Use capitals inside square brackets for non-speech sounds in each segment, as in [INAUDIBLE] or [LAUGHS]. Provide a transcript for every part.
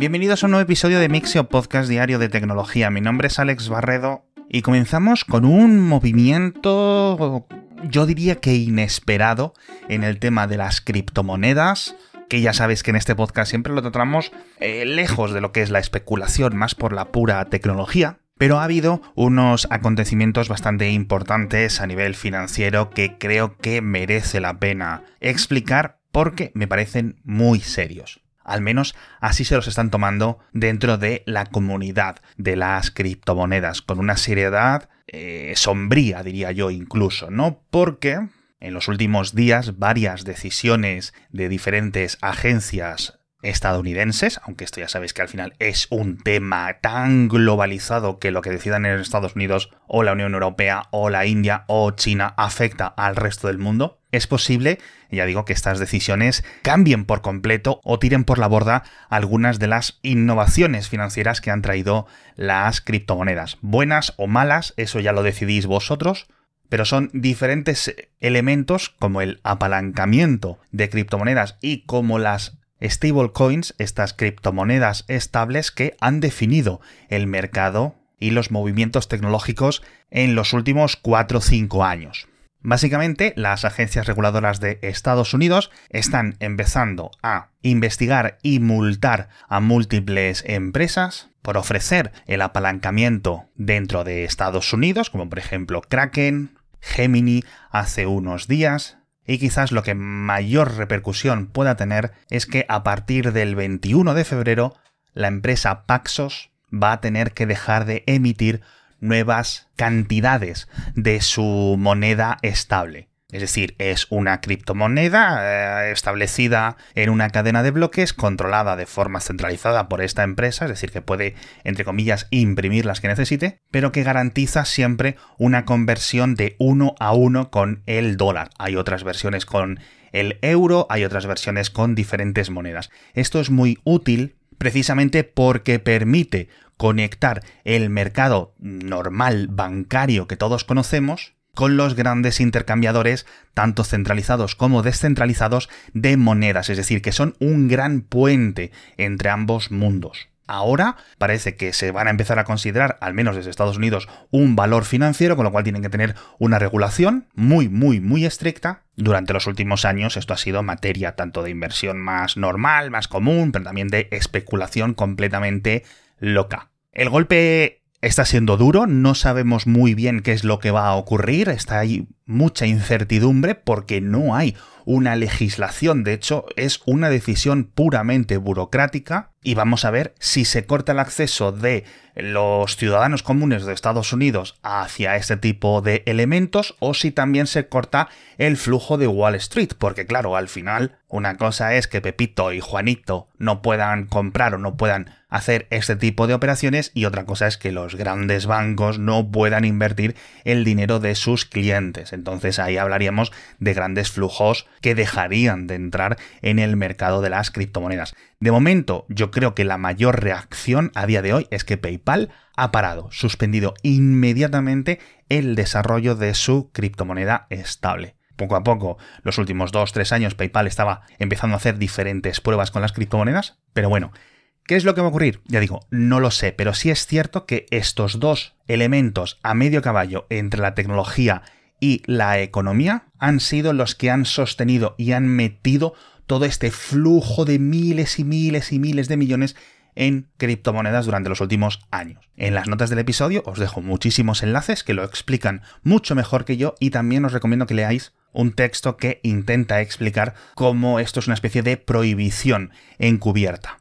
Bienvenidos a un nuevo episodio de Mixio Podcast Diario de Tecnología. Mi nombre es Alex Barredo y comenzamos con un movimiento, yo diría que inesperado, en el tema de las criptomonedas que ya sabéis que en este podcast siempre lo tratamos eh, lejos de lo que es la especulación, más por la pura tecnología. Pero ha habido unos acontecimientos bastante importantes a nivel financiero que creo que merece la pena explicar porque me parecen muy serios. Al menos así se los están tomando dentro de la comunidad de las criptomonedas, con una seriedad eh, sombría, diría yo incluso, ¿no? Porque en los últimos días varias decisiones de diferentes agencias estadounidenses, aunque esto ya sabéis que al final es un tema tan globalizado que lo que decidan en Estados Unidos o la Unión Europea o la India o China afecta al resto del mundo, es posible, ya digo, que estas decisiones cambien por completo o tiren por la borda algunas de las innovaciones financieras que han traído las criptomonedas. Buenas o malas, eso ya lo decidís vosotros, pero son diferentes elementos como el apalancamiento de criptomonedas y como las stablecoins, estas criptomonedas estables que han definido el mercado y los movimientos tecnológicos en los últimos 4 o 5 años. Básicamente, las agencias reguladoras de Estados Unidos están empezando a investigar y multar a múltiples empresas por ofrecer el apalancamiento dentro de Estados Unidos, como por ejemplo Kraken, Gemini hace unos días, y quizás lo que mayor repercusión pueda tener es que a partir del 21 de febrero la empresa Paxos va a tener que dejar de emitir nuevas cantidades de su moneda estable. Es decir, es una criptomoneda eh, establecida en una cadena de bloques controlada de forma centralizada por esta empresa, es decir, que puede, entre comillas, imprimir las que necesite, pero que garantiza siempre una conversión de uno a uno con el dólar. Hay otras versiones con el euro, hay otras versiones con diferentes monedas. Esto es muy útil precisamente porque permite conectar el mercado normal bancario que todos conocemos con los grandes intercambiadores, tanto centralizados como descentralizados, de monedas, es decir, que son un gran puente entre ambos mundos. Ahora parece que se van a empezar a considerar, al menos desde Estados Unidos, un valor financiero, con lo cual tienen que tener una regulación muy, muy, muy estricta. Durante los últimos años esto ha sido materia tanto de inversión más normal, más común, pero también de especulación completamente loca. El golpe está siendo duro, no sabemos muy bien qué es lo que va a ocurrir, está ahí mucha incertidumbre porque no hay una legislación, de hecho es una decisión puramente burocrática y vamos a ver si se corta el acceso de los ciudadanos comunes de Estados Unidos hacia este tipo de elementos o si también se corta el flujo de Wall Street, porque claro, al final una cosa es que Pepito y Juanito no puedan comprar o no puedan hacer este tipo de operaciones y otra cosa es que los grandes bancos no puedan invertir el dinero de sus clientes. Entonces ahí hablaríamos de grandes flujos que dejarían de entrar en el mercado de las criptomonedas. De momento, yo creo que la mayor reacción a día de hoy es que PayPal ha parado, suspendido inmediatamente el desarrollo de su criptomoneda estable poco a poco, los últimos 2-3 años, PayPal estaba empezando a hacer diferentes pruebas con las criptomonedas, pero bueno, ¿Qué es lo que va a ocurrir? Ya digo, no lo sé, pero sí es cierto que estos dos elementos a medio caballo entre la tecnología y la economía han sido los que han sostenido y han metido todo este flujo de miles y miles y miles de millones en criptomonedas durante los últimos años. En las notas del episodio os dejo muchísimos enlaces que lo explican mucho mejor que yo y también os recomiendo que leáis un texto que intenta explicar cómo esto es una especie de prohibición encubierta.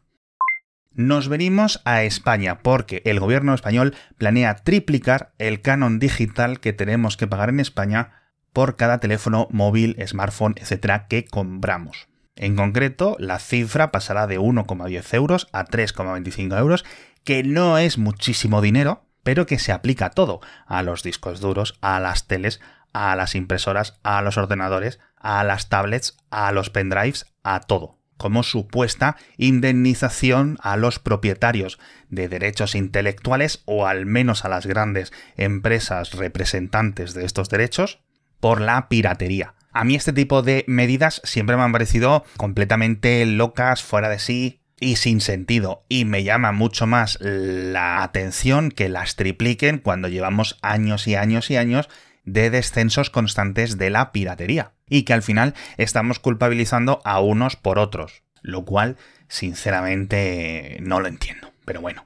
Nos venimos a España porque el gobierno español planea triplicar el canon digital que tenemos que pagar en España por cada teléfono móvil, smartphone, etcétera, que compramos. En concreto, la cifra pasará de 1,10 euros a 3,25 euros, que no es muchísimo dinero, pero que se aplica a todo, a los discos duros, a las teles, a las impresoras, a los ordenadores, a las tablets, a los pendrives, a todo como supuesta indemnización a los propietarios de derechos intelectuales o al menos a las grandes empresas representantes de estos derechos por la piratería. A mí este tipo de medidas siempre me han parecido completamente locas, fuera de sí, y sin sentido. Y me llama mucho más la atención que las tripliquen cuando llevamos años y años y años de descensos constantes de la piratería. Y que al final estamos culpabilizando a unos por otros. Lo cual, sinceramente, no lo entiendo. Pero bueno.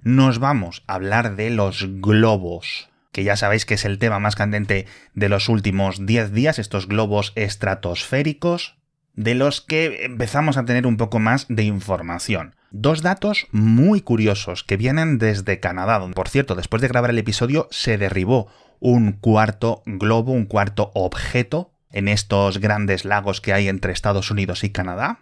Nos vamos a hablar de los globos que ya sabéis que es el tema más candente de los últimos 10 días, estos globos estratosféricos, de los que empezamos a tener un poco más de información. Dos datos muy curiosos que vienen desde Canadá, donde por cierto, después de grabar el episodio se derribó un cuarto globo, un cuarto objeto en estos grandes lagos que hay entre Estados Unidos y Canadá,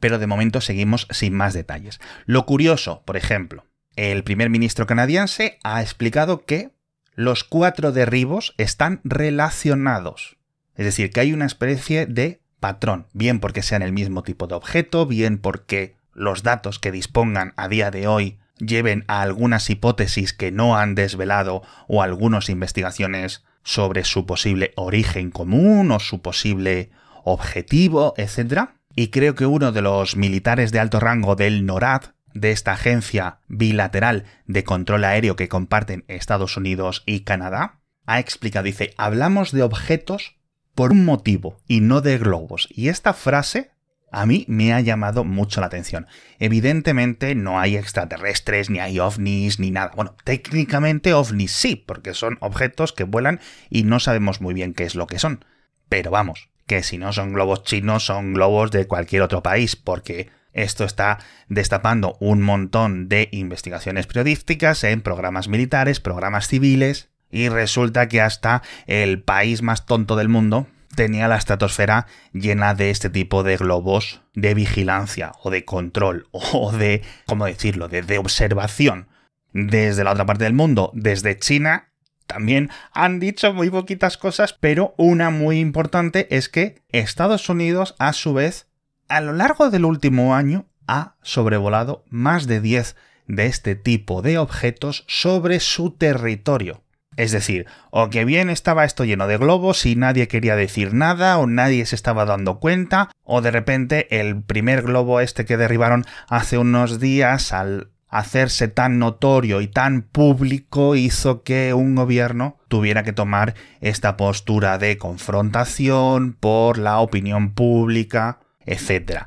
pero de momento seguimos sin más detalles. Lo curioso, por ejemplo, el primer ministro canadiense ha explicado que los cuatro derribos están relacionados. Es decir, que hay una especie de patrón, bien porque sean el mismo tipo de objeto, bien porque los datos que dispongan a día de hoy lleven a algunas hipótesis que no han desvelado o algunas investigaciones sobre su posible origen común o su posible objetivo, etc. Y creo que uno de los militares de alto rango del NORAD, de esta agencia bilateral de control aéreo que comparten Estados Unidos y Canadá, ha explicado, dice, hablamos de objetos por un motivo y no de globos. Y esta frase a mí me ha llamado mucho la atención. Evidentemente no hay extraterrestres, ni hay ovnis, ni nada. Bueno, técnicamente ovnis sí, porque son objetos que vuelan y no sabemos muy bien qué es lo que son. Pero vamos, que si no son globos chinos, son globos de cualquier otro país, porque esto está destapando un montón de investigaciones periodísticas en programas militares, programas civiles, y resulta que hasta el país más tonto del mundo tenía la estratosfera llena de este tipo de globos de vigilancia o de control [LAUGHS] o de, ¿cómo decirlo?, de, observación. Desde la otra parte del mundo, desde China, también han dicho muy poquitas cosas, pero una muy importante es que Estados Unidos, a su vez, a lo largo del último año ha sobrevolado más de 10 de este tipo de objetos sobre su territorio. Es decir, o que bien estaba esto lleno de globos y nadie quería decir nada, o nadie se estaba dando cuenta, o de repente el primer globo este que derribaron hace unos días al hacerse tan notorio y tan público hizo que un gobierno tuviera que tomar esta postura de confrontación por la opinión pública etc.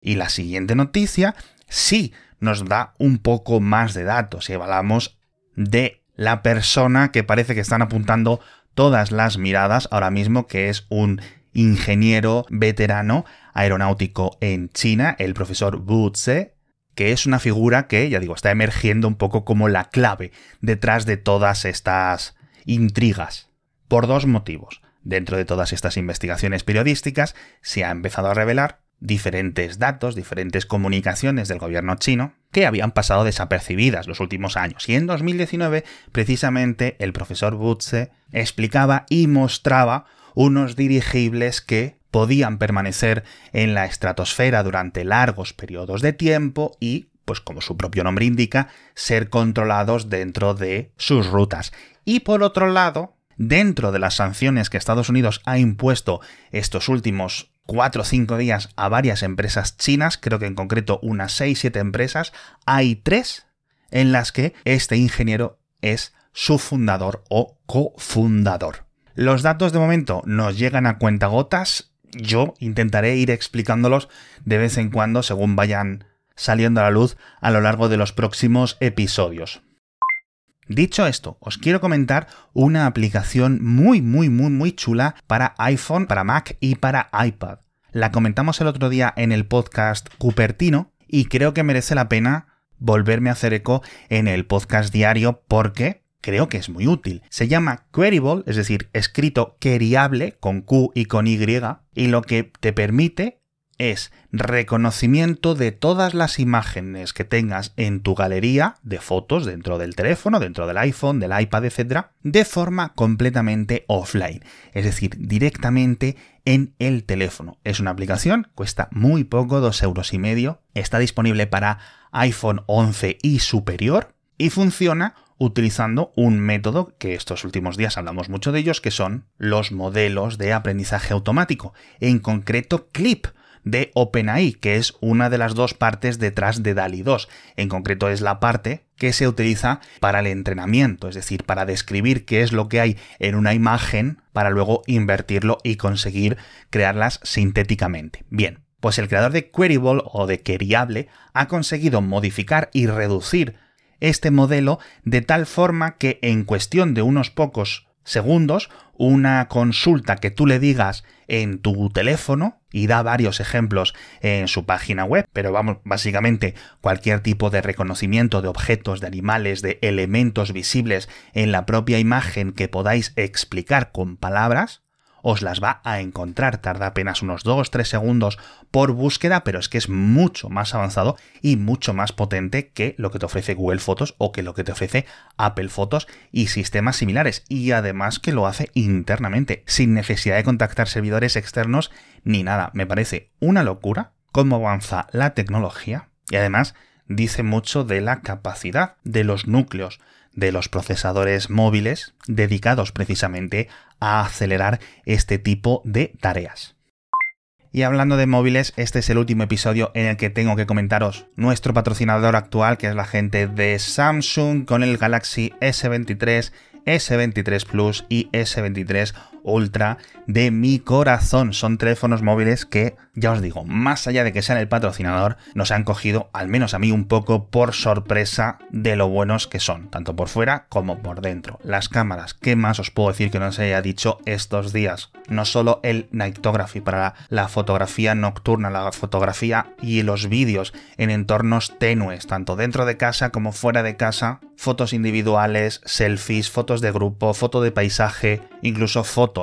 Y la siguiente noticia sí nos da un poco más de datos y hablamos de la persona que parece que están apuntando todas las miradas ahora mismo, que es un ingeniero veterano aeronáutico en China, el profesor Wu Tse, que es una figura que, ya digo, está emergiendo un poco como la clave detrás de todas estas intrigas, por dos motivos. Dentro de todas estas investigaciones periodísticas se ha empezado a revelar diferentes datos, diferentes comunicaciones del gobierno chino que habían pasado desapercibidas los últimos años. Y en 2019, precisamente, el profesor Butze explicaba y mostraba unos dirigibles que podían permanecer en la estratosfera durante largos periodos de tiempo y, pues como su propio nombre indica, ser controlados dentro de sus rutas. Y por otro lado, dentro de las sanciones que Estados Unidos ha impuesto estos últimos 4 o 5 días a varias empresas chinas, creo que en concreto unas 6-7 empresas, hay tres en las que este ingeniero es su fundador o cofundador. Los datos de momento nos llegan a cuentagotas, yo intentaré ir explicándolos de vez en cuando según vayan saliendo a la luz a lo largo de los próximos episodios. Dicho esto, os quiero comentar una aplicación muy, muy, muy, muy chula para iPhone, para Mac y para iPad. La comentamos el otro día en el podcast Cupertino y creo que merece la pena volverme a hacer eco en el podcast diario porque creo que es muy útil. Se llama Queryable, es decir, escrito queriable con Q y con Y, y lo que te permite es reconocimiento de todas las imágenes que tengas en tu galería de fotos dentro del teléfono, dentro del iPhone, del iPad, etc., de forma completamente offline, es decir, directamente en el teléfono. Es una aplicación, cuesta muy poco, dos euros y medio, está disponible para iPhone 11 y superior y funciona utilizando un método que estos últimos días hablamos mucho de ellos, que son los modelos de aprendizaje automático, en concreto CLIP de OpenAI, que es una de las dos partes detrás de DALI 2. En concreto es la parte que se utiliza para el entrenamiento, es decir, para describir qué es lo que hay en una imagen para luego invertirlo y conseguir crearlas sintéticamente. Bien, pues el creador de Queryable o de Queryable ha conseguido modificar y reducir este modelo de tal forma que en cuestión de unos pocos segundos, una consulta que tú le digas en tu teléfono, y da varios ejemplos en su página web, pero vamos, básicamente cualquier tipo de reconocimiento de objetos, de animales, de elementos visibles en la propia imagen que podáis explicar con palabras, os las va a encontrar. Tarda apenas unos 2-3 segundos por búsqueda, pero es que es mucho más avanzado y mucho más potente que lo que te ofrece Google Fotos o que lo que te ofrece Apple Fotos y sistemas similares. Y además que lo hace internamente, sin necesidad de contactar servidores externos ni nada. Me parece una locura cómo avanza la tecnología y además dice mucho de la capacidad de los núcleos de los procesadores móviles dedicados precisamente a acelerar este tipo de tareas. Y hablando de móviles, este es el último episodio en el que tengo que comentaros nuestro patrocinador actual, que es la gente de Samsung con el Galaxy S23, S23 Plus y S23 Ultra de mi corazón. Son teléfonos móviles que, ya os digo, más allá de que sean el patrocinador, nos han cogido, al menos a mí, un poco por sorpresa de lo buenos que son, tanto por fuera como por dentro. Las cámaras, ¿qué más os puedo decir que no se haya dicho estos días? No solo el Nightography para la fotografía nocturna, la fotografía y los vídeos en entornos tenues, tanto dentro de casa como fuera de casa, fotos individuales, selfies, fotos de grupo, foto de paisaje, incluso fotos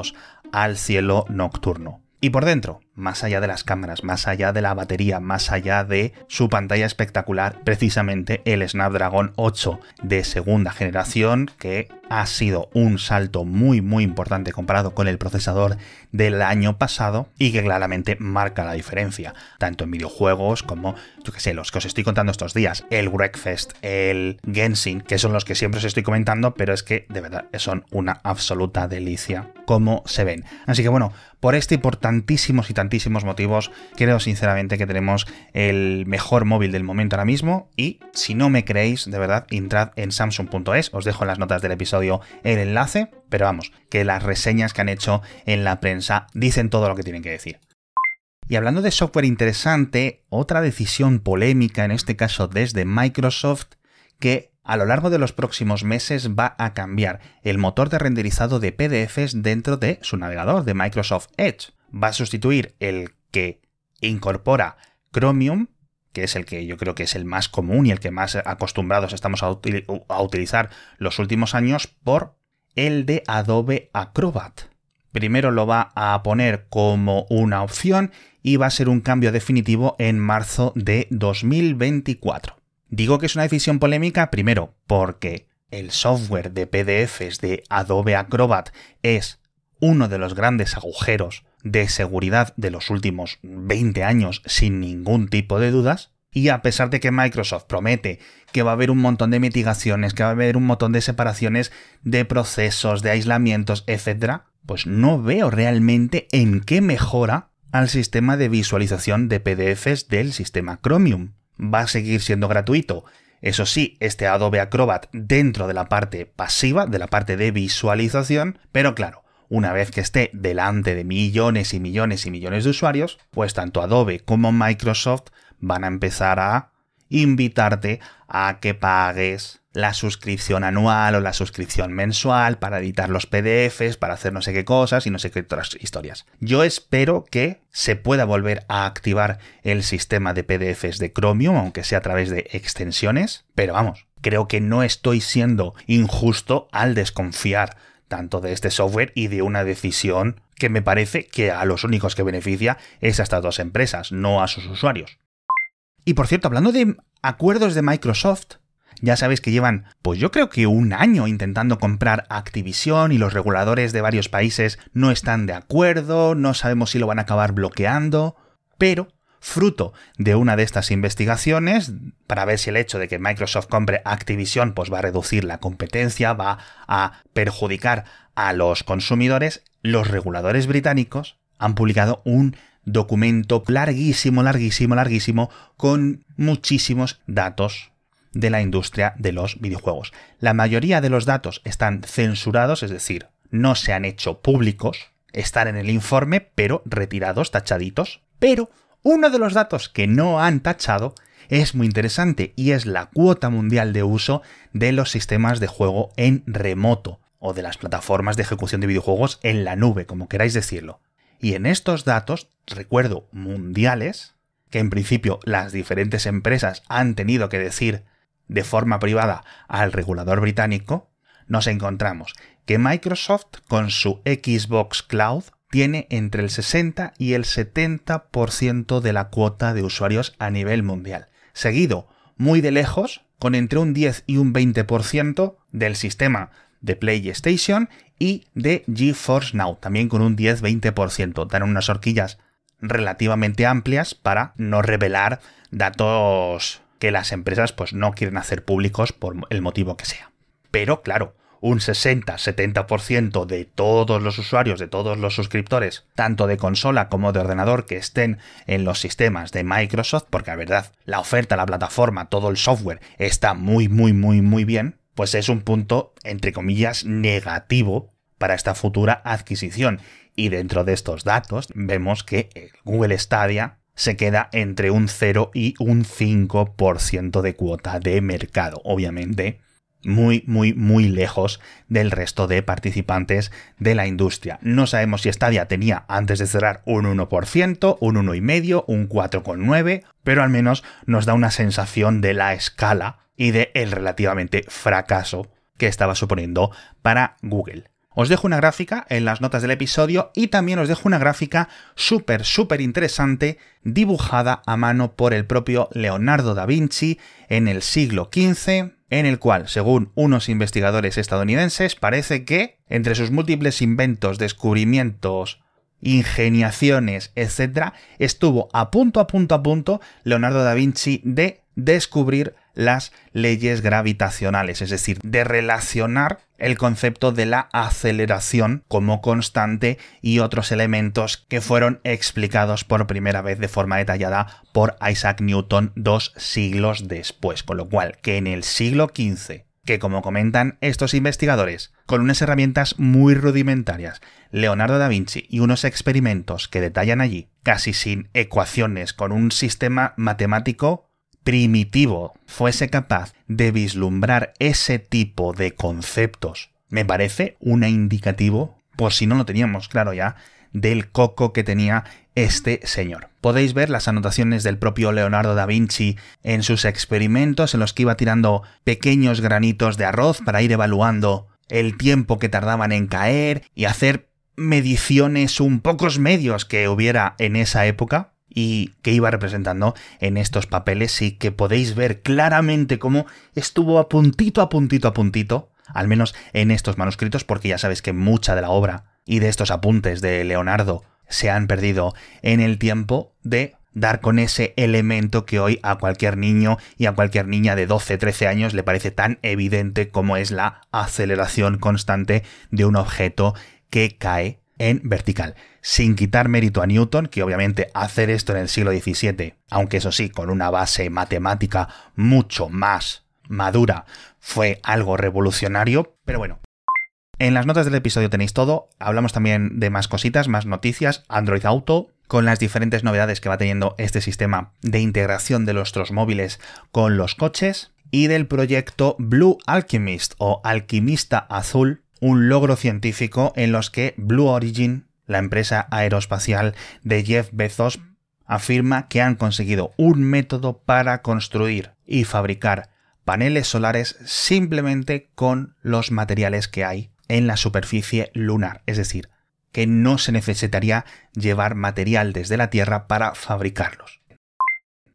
al cielo nocturno. Y por dentro, más allá de las cámaras, más allá de la batería, más allá de su pantalla espectacular, precisamente el Snapdragon 8 de segunda generación, que ha sido un salto muy muy importante comparado con el procesador del año pasado y que claramente marca la diferencia, tanto en videojuegos como, yo que sé, los que os estoy contando estos días, el Breakfast, el Genshin, que son los que siempre os estoy comentando, pero es que de verdad son una absoluta delicia como se ven. Así que bueno, por este y por y tantísimos motivos, creo sinceramente que tenemos el mejor móvil del momento ahora mismo y si no me creéis, de verdad, entrad en samsung.es, os dejo en las notas del episodio el enlace, pero vamos, que las reseñas que han hecho en la prensa dicen todo lo que tienen que decir. Y hablando de software interesante, otra decisión polémica, en este caso desde Microsoft, que a lo largo de los próximos meses va a cambiar el motor de renderizado de PDFs dentro de su navegador de Microsoft Edge. Va a sustituir el que incorpora Chromium, que es el que yo creo que es el más común y el que más acostumbrados estamos a, utilizar los últimos años, por el de Adobe Acrobat. Primero lo va a poner como una opción y va a ser un cambio definitivo en marzo de 2024. Digo que es una decisión polémica primero porque el software de PDFs de Adobe Acrobat es uno de los grandes agujeros de seguridad de los últimos 20 años sin ningún tipo de dudas. Y a pesar de que Microsoft promete que va a haber un montón de mitigaciones, que va a haber un montón de separaciones de procesos, de aislamientos, etc., pues no veo realmente en qué mejora al sistema de visualización de PDFs del sistema Chromium va a seguir siendo gratuito. Eso sí, este Adobe Acrobat dentro de la parte pasiva, de la parte de visualización, pero claro, una vez que esté delante de millones y millones y millones de usuarios, pues tanto Adobe como Microsoft van a empezar a invitarte a que pagues la suscripción anual o la suscripción mensual para editar los PDFs, para hacer no sé qué cosas y no sé qué otras historias. Yo espero que se pueda volver a activar el sistema de PDFs de Chromium, aunque sea a través de extensiones, pero vamos, creo que no estoy siendo injusto al desconfiar tanto de este software y de una decisión que me parece que a los únicos que beneficia es a estas dos empresas, no a sus usuarios. Y por cierto, hablando de acuerdos de Microsoft, ya sabéis que llevan, pues yo creo que un año intentando comprar Activision y los reguladores de varios países no están de acuerdo, no sabemos si lo van a acabar bloqueando, pero fruto de una de estas investigaciones, para ver si el hecho de que Microsoft compre Activision pues va a reducir la competencia, va a perjudicar a los consumidores, los reguladores británicos han publicado un documento larguísimo, larguísimo, larguísimo, con muchísimos datos de la industria de los videojuegos. La mayoría de los datos están censurados, es decir, no se han hecho públicos, están en el informe, pero retirados, tachaditos. Pero uno de los datos que no han tachado es muy interesante y es la cuota mundial de uso de los sistemas de juego en remoto o de las plataformas de ejecución de videojuegos en la nube, como queráis decirlo. Y en estos datos, recuerdo, mundiales, que en principio las diferentes empresas han tenido que decir de forma privada al regulador británico, nos encontramos que Microsoft con su Xbox Cloud tiene entre el 60 y el 70% de la cuota de usuarios a nivel mundial, seguido muy de lejos con entre un 10 y un 20% del sistema de PlayStation y de GeForce Now, también con un 10-20%. Dan unas horquillas relativamente amplias para no revelar datos que las empresas pues no quieren hacer públicos por el motivo que sea. Pero claro, un 60-70% de todos los usuarios, de todos los suscriptores, tanto de consola como de ordenador que estén en los sistemas de Microsoft, porque la verdad, la oferta, la plataforma, todo el software está muy, muy, muy, muy bien, pues es un punto, entre comillas, negativo para esta futura adquisición. Y dentro de estos datos vemos que Google Stadia se queda entre un 0 y un 5% de cuota de mercado. Obviamente, muy, muy, muy lejos del resto de participantes de la industria. No sabemos si Stadia tenía antes de cerrar un 1%, un 1,5%, un 4,9%, pero al menos nos da una sensación de la escala y de el relativamente fracaso que estaba suponiendo para Google. Os dejo una gráfica en las notas del episodio y también os dejo una gráfica súper, súper interesante dibujada a mano por el propio Leonardo da Vinci en el siglo XV en el cual, según unos investigadores estadounidenses, parece que, entre sus múltiples inventos, descubrimientos, ingeniaciones, etc., estuvo a punto, a punto, a punto Leonardo da Vinci de descubrir las leyes gravitacionales, es decir, de relacionar el concepto de la aceleración como constante y otros elementos que fueron explicados por primera vez de forma detallada por Isaac Newton dos siglos después, con lo cual que en el siglo XV que como comentan estos investigadores, con unas herramientas muy rudimentarias, Leonardo da Vinci y unos experimentos que detallan allí, casi sin ecuaciones, con un sistema matemático primitivo fuese capaz de vislumbrar ese tipo de conceptos, me parece un indicativo, por si no lo teníamos claro ya, del coco que tenía este señor. Podéis ver las anotaciones del propio Leonardo da Vinci en sus experimentos en los que iba tirando pequeños granitos de arroz para ir evaluando el tiempo que tardaban en caer y hacer mediciones un pocos medios que hubiera en esa época y que iba representando en estos papeles y que podéis ver claramente cómo estuvo a puntito, a puntito, a puntito, al menos en estos manuscritos, porque ya sabéis que mucha de la obra y de estos apuntes de Leonardo se han perdido en el tiempo de dar con ese elemento que hoy a cualquier niño y a cualquier niña de 12, 13 años le parece tan evidente como es la aceleración constante de un objeto que cae en vertical. Sin quitar mérito a Newton, que obviamente hacer esto en el siglo XVII, aunque eso sí, con una base matemática mucho más madura, fue algo revolucionario, pero bueno. En las notas del episodio tenéis todo, hablamos también de más cositas, más noticias, Android Auto, con las diferentes novedades que va teniendo este sistema de integración de nuestros móviles con los coches, y del proyecto Blue Alchemist o Alquimista Azul, un logro científico en los que Blue Origin, la empresa aeroespacial de Jeff Bezos, afirma que han conseguido un método para construir y fabricar paneles solares simplemente con los materiales que hay en la superficie lunar, es decir, que no se necesitaría llevar material desde la Tierra para fabricarlos.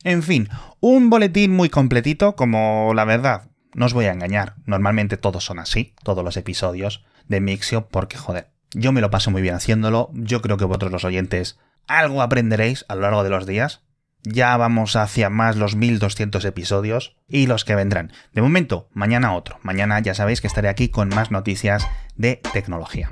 En fin, un boletín muy completito, como la verdad, no os voy a engañar, normalmente todos son así, todos los episodios de Mixio, porque joder, yo me lo paso muy bien haciéndolo, yo creo que vosotros los oyentes algo aprenderéis a lo largo de los días. Ya vamos hacia más los 1200 episodios y los que vendrán. De momento, mañana otro. Mañana ya sabéis que estaré aquí con más noticias de tecnología.